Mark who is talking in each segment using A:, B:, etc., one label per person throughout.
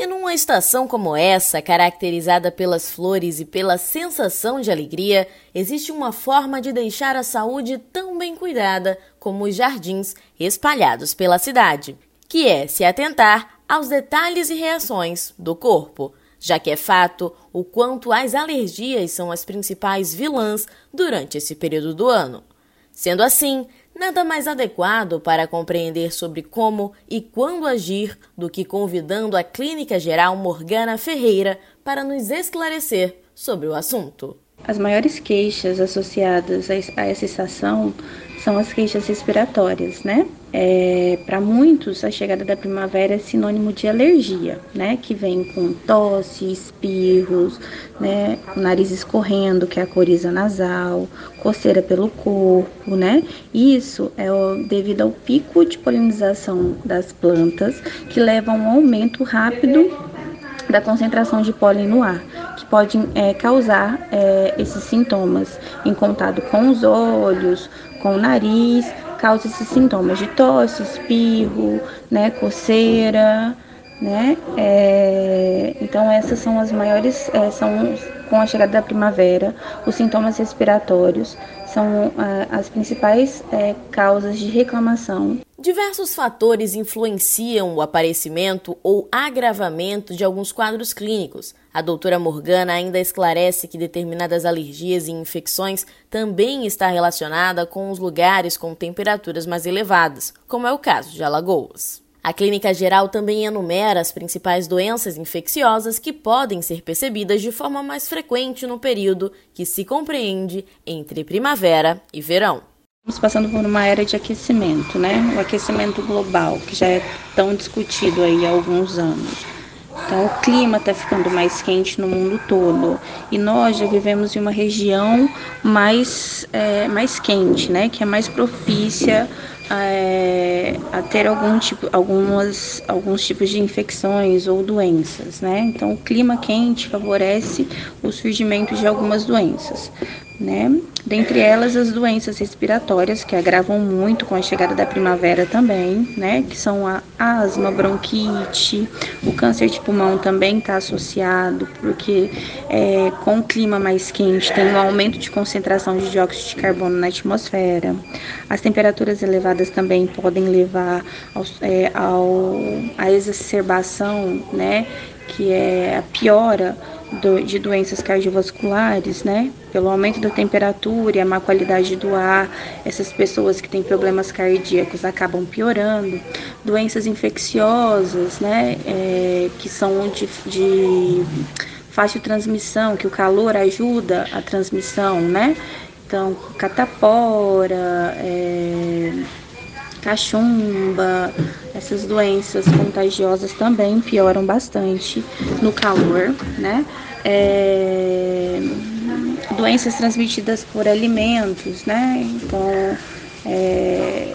A: E numa estação como essa, caracterizada pelas flores e pela sensação de alegria, existe uma forma de deixar a saúde tão bem cuidada como os jardins espalhados pela cidade, que é se atentar aos detalhes e reações do corpo, já que é fato o quanto as alergias são as principais vilãs durante esse período do ano. Sendo assim, nada mais adequado para compreender sobre como e quando agir do que convidando a Clínica Geral Morgana Ferreira para nos esclarecer sobre o assunto.
B: As maiores queixas associadas a essa estação são as queixas respiratórias, né? É, Para muitos, a chegada da primavera é sinônimo de alergia, né? Que vem com tosse, espirros, né? O nariz escorrendo, que é a coriza nasal, coceira pelo corpo, né? Isso é devido ao pico de polinização das plantas, que leva a um aumento rápido da concentração de pólen no ar, que pode é, causar é, esses sintomas em contato com os olhos, com o nariz, causa esses sintomas de tosse, espirro, né, coceira, né? É, então essas são as maiores, é, são com a chegada da primavera, os sintomas respiratórios são é, as principais é, causas de reclamação.
A: Diversos fatores influenciam o aparecimento ou agravamento de alguns quadros clínicos. A doutora Morgana ainda esclarece que determinadas alergias e infecções também está relacionada com os lugares com temperaturas mais elevadas, como é o caso de Alagoas. A clínica geral também enumera as principais doenças infecciosas que podem ser percebidas de forma mais frequente no período que se compreende entre primavera e verão.
B: Estamos passando por uma era de aquecimento, né? O aquecimento global, que já é tão discutido aí há alguns anos. Então, o clima está ficando mais quente no mundo todo. E nós já vivemos em uma região mais, é, mais quente, né? Que é mais propícia é, a ter algum tipo, algumas, alguns tipos de infecções ou doenças, né? Então, o clima quente favorece o surgimento de algumas doenças né? Dentre elas as doenças respiratórias que agravam muito com a chegada da primavera também, né? Que são a asma, bronquite, o câncer de pulmão também está associado, porque é, com o clima mais quente tem um aumento de concentração de dióxido de carbono na atmosfera. As temperaturas elevadas também podem levar ao, é, ao, à exacerbação, né? Que é a piora do, de doenças cardiovasculares, né? Pelo aumento da temperatura e a má qualidade do ar, essas pessoas que têm problemas cardíacos acabam piorando. Doenças infecciosas, né? É, que são de, de fácil transmissão, que o calor ajuda a transmissão, né? Então, catapora, é, cachumba, essas doenças contagiosas também pioram bastante no calor, né? É, doenças transmitidas por alimentos, né? Então, é,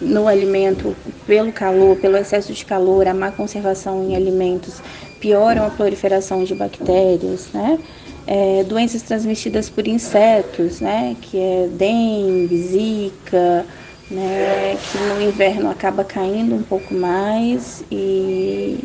B: no alimento, pelo calor, pelo excesso de calor, a má conservação em alimentos pioram a proliferação de bactérias, né? É, doenças transmitidas por insetos, né? Que é dengue, zika, né, que no inverno acaba caindo um pouco mais e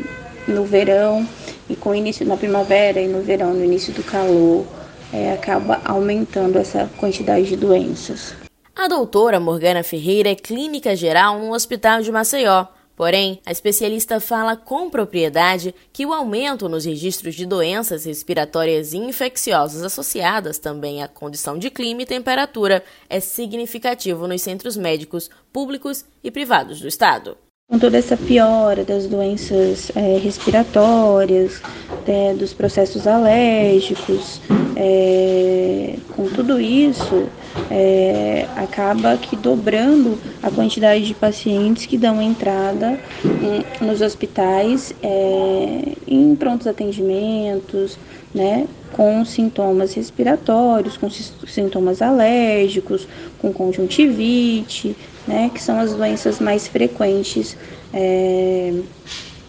B: no verão e com o início na primavera e no verão, no início do calor, é, acaba aumentando essa quantidade de doenças.
A: A doutora Morgana Ferreira é clínica geral no Hospital de Maceió. Porém, a especialista fala com propriedade que o aumento nos registros de doenças respiratórias infecciosas associadas também à condição de clima e temperatura é significativo nos centros médicos públicos e privados do estado.
B: Com toda essa piora das doenças é, respiratórias, é, dos processos alérgicos, é, com tudo isso, é, acaba que dobrando a quantidade de pacientes que dão entrada em, nos hospitais é, em prontos atendimentos, né, com sintomas respiratórios, com sintomas alérgicos, com conjuntivite, né, que são as doenças mais frequentes é,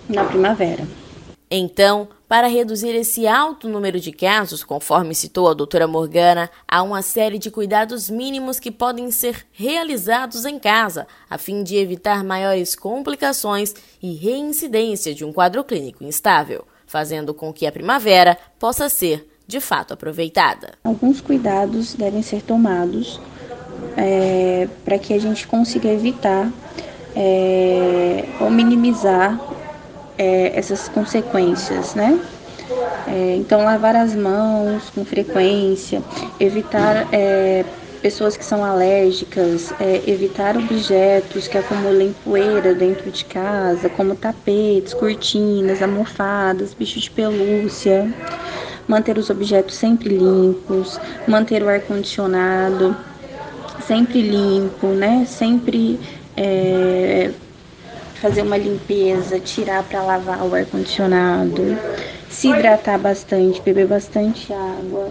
B: na primavera.
A: Então, para reduzir esse alto número de casos, conforme citou a doutora Morgana, há uma série de cuidados mínimos que podem ser realizados em casa, a fim de evitar maiores complicações e reincidência de um quadro clínico instável, fazendo com que a primavera possa ser, de fato, aproveitada.
B: Alguns cuidados devem ser tomados é, para que a gente consiga evitar é, ou minimizar é, essas consequências, né? É, então, lavar as mãos com frequência, evitar é, pessoas que são alérgicas, é, evitar objetos que acumulem poeira dentro de casa, como tapetes, cortinas, almofadas, bichos de pelúcia, manter os objetos sempre limpos, manter o ar-condicionado sempre limpo, né? Sempre é, fazer uma limpeza, tirar para lavar o ar condicionado, se hidratar bastante, beber bastante água,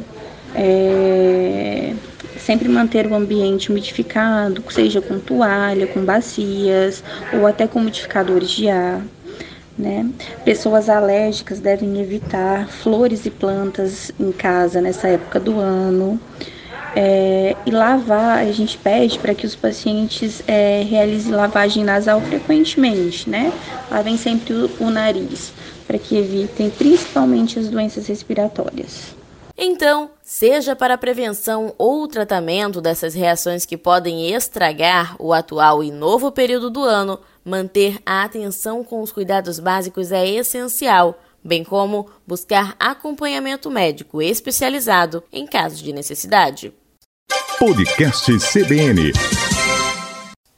B: é, sempre manter o ambiente umidificado, seja com toalha, com bacias ou até com umidificadores de ar. Né? Pessoas alérgicas devem evitar flores e plantas em casa nessa época do ano. É, e lavar, a gente pede para que os pacientes é, realizem lavagem nasal frequentemente, né? Lavem sempre o, o nariz, para que evitem principalmente as doenças respiratórias.
A: Então, seja para prevenção ou tratamento dessas reações que podem estragar o atual e novo período do ano, manter a atenção com os cuidados básicos é essencial, bem como buscar acompanhamento médico especializado em caso de necessidade.
C: Podcast CBN.